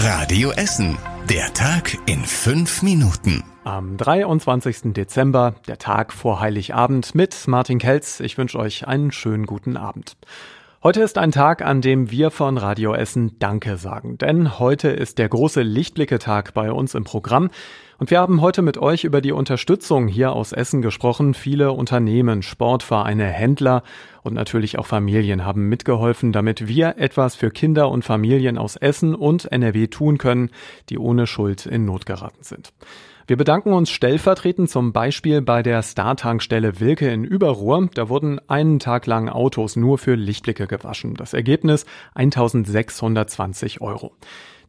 Radio Essen. Der Tag in fünf Minuten. Am 23. Dezember, der Tag vor Heiligabend mit Martin Kelz. Ich wünsche euch einen schönen guten Abend. Heute ist ein Tag, an dem wir von Radio Essen Danke sagen, denn heute ist der große Lichtblicke-Tag bei uns im Programm. Und wir haben heute mit euch über die Unterstützung hier aus Essen gesprochen. Viele Unternehmen, Sportvereine, Händler und natürlich auch Familien haben mitgeholfen, damit wir etwas für Kinder und Familien aus Essen und NRW tun können, die ohne Schuld in Not geraten sind. Wir bedanken uns stellvertretend zum Beispiel bei der Star-Tankstelle Wilke in Überruhr. Da wurden einen Tag lang Autos nur für Lichtblicke gewaschen. Das Ergebnis 1620 Euro.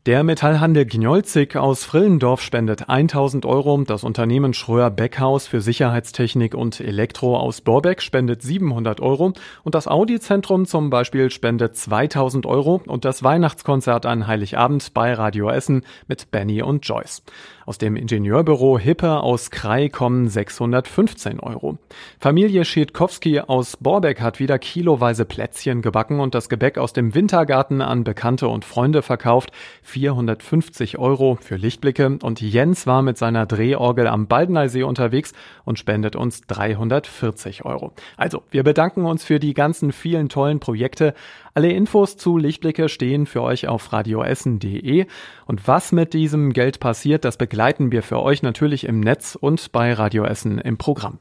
Der Metallhandel Gnolzig aus Frillendorf spendet 1000 Euro. Das Unternehmen Schröer Beckhaus für Sicherheitstechnik und Elektro aus Borbeck spendet 700 Euro. Und das Audi-Zentrum zum Beispiel spendet 2000 Euro. Und das Weihnachtskonzert an Heiligabend bei Radio Essen mit Benny und Joyce. Aus dem Ingenieurbüro Hippe aus Krei kommen 615 Euro. Familie Schädkowski aus Borbeck hat wieder kiloweise Plätzchen gebacken und das Gebäck aus dem Wintergarten an Bekannte und Freunde verkauft. 450 Euro für Lichtblicke und Jens war mit seiner Drehorgel am Baldeneysee unterwegs und spendet uns 340 Euro. Also, wir bedanken uns für die ganzen vielen tollen Projekte. Alle Infos zu Lichtblicke stehen für euch auf radioessen.de und was mit diesem Geld passiert, das begleiten wir für euch natürlich im Netz und bei Radio Essen im Programm.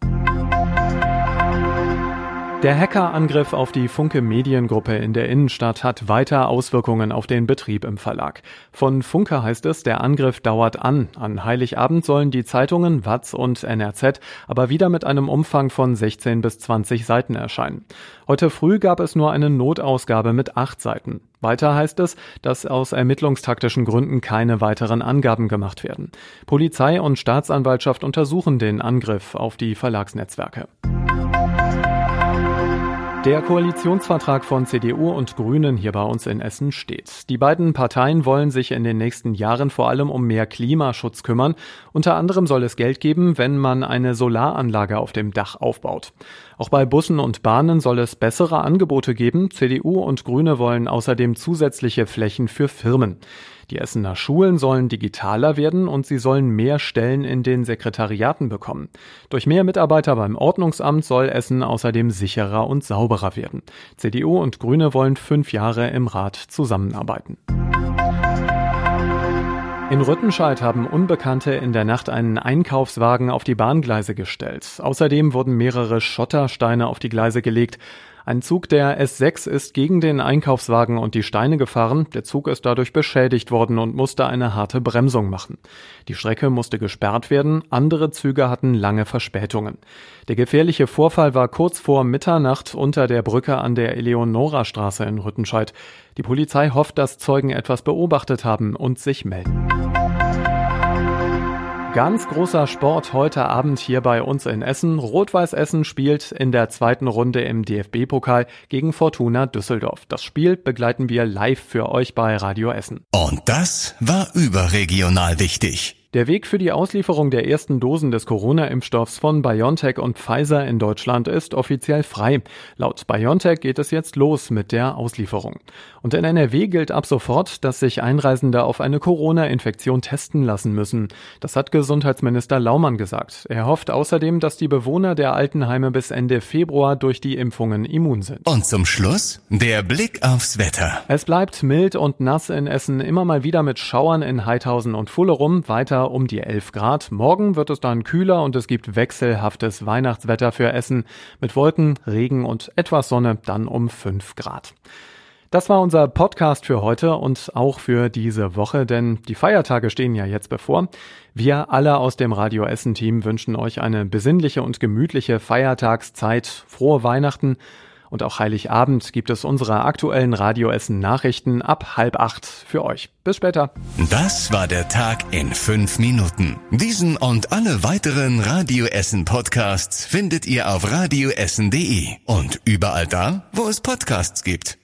Der Hackerangriff auf die Funke Mediengruppe in der Innenstadt hat weiter Auswirkungen auf den Betrieb im Verlag. Von Funke heißt es, der Angriff dauert an. An Heiligabend sollen die Zeitungen Watz und NRZ aber wieder mit einem Umfang von 16 bis 20 Seiten erscheinen. Heute früh gab es nur eine Notausgabe mit acht Seiten. Weiter heißt es, dass aus ermittlungstaktischen Gründen keine weiteren Angaben gemacht werden. Polizei und Staatsanwaltschaft untersuchen den Angriff auf die Verlagsnetzwerke. Der Koalitionsvertrag von CDU und Grünen hier bei uns in Essen steht. Die beiden Parteien wollen sich in den nächsten Jahren vor allem um mehr Klimaschutz kümmern. Unter anderem soll es Geld geben, wenn man eine Solaranlage auf dem Dach aufbaut. Auch bei Bussen und Bahnen soll es bessere Angebote geben. CDU und Grüne wollen außerdem zusätzliche Flächen für Firmen. Die Essener Schulen sollen digitaler werden und sie sollen mehr Stellen in den Sekretariaten bekommen. Durch mehr Mitarbeiter beim Ordnungsamt soll Essen außerdem sicherer und sauberer werden. CDU und Grüne wollen fünf Jahre im Rat zusammenarbeiten. In Rüttenscheid haben Unbekannte in der Nacht einen Einkaufswagen auf die Bahngleise gestellt. Außerdem wurden mehrere Schottersteine auf die Gleise gelegt. Ein Zug der S6 ist gegen den Einkaufswagen und die Steine gefahren. Der Zug ist dadurch beschädigt worden und musste eine harte Bremsung machen. Die Strecke musste gesperrt werden. Andere Züge hatten lange Verspätungen. Der gefährliche Vorfall war kurz vor Mitternacht unter der Brücke an der Eleonorastraße in Rüttenscheid. Die Polizei hofft, dass Zeugen etwas beobachtet haben und sich melden. Ganz großer Sport heute Abend hier bei uns in Essen. Rot-Weiß Essen spielt in der zweiten Runde im DFB-Pokal gegen Fortuna Düsseldorf. Das Spiel begleiten wir live für euch bei Radio Essen. Und das war überregional wichtig. Der Weg für die Auslieferung der ersten Dosen des Corona-Impfstoffs von BioNTech und Pfizer in Deutschland ist offiziell frei. Laut BioNTech geht es jetzt los mit der Auslieferung. Und in NRW gilt ab sofort, dass sich Einreisende auf eine Corona-Infektion testen lassen müssen. Das hat Gesundheitsminister Laumann gesagt. Er hofft außerdem, dass die Bewohner der Altenheime bis Ende Februar durch die Impfungen immun sind. Und zum Schluss der Blick aufs Wetter. Es bleibt mild und nass in Essen, immer mal wieder mit Schauern in Heidhausen und Fullerum. Weiter Wetter um die 11 Grad. Morgen wird es dann kühler und es gibt wechselhaftes Weihnachtswetter für Essen mit Wolken, Regen und etwas Sonne dann um 5 Grad. Das war unser Podcast für heute und auch für diese Woche, denn die Feiertage stehen ja jetzt bevor. Wir alle aus dem Radio Essen Team wünschen euch eine besinnliche und gemütliche Feiertagszeit, frohe Weihnachten und auch Heiligabend gibt es unsere aktuellen Radioessen Nachrichten ab halb acht für euch. Bis später. Das war der Tag in fünf Minuten. Diesen und alle weiteren Radioessen Podcasts findet ihr auf radioessen.de und überall da, wo es Podcasts gibt.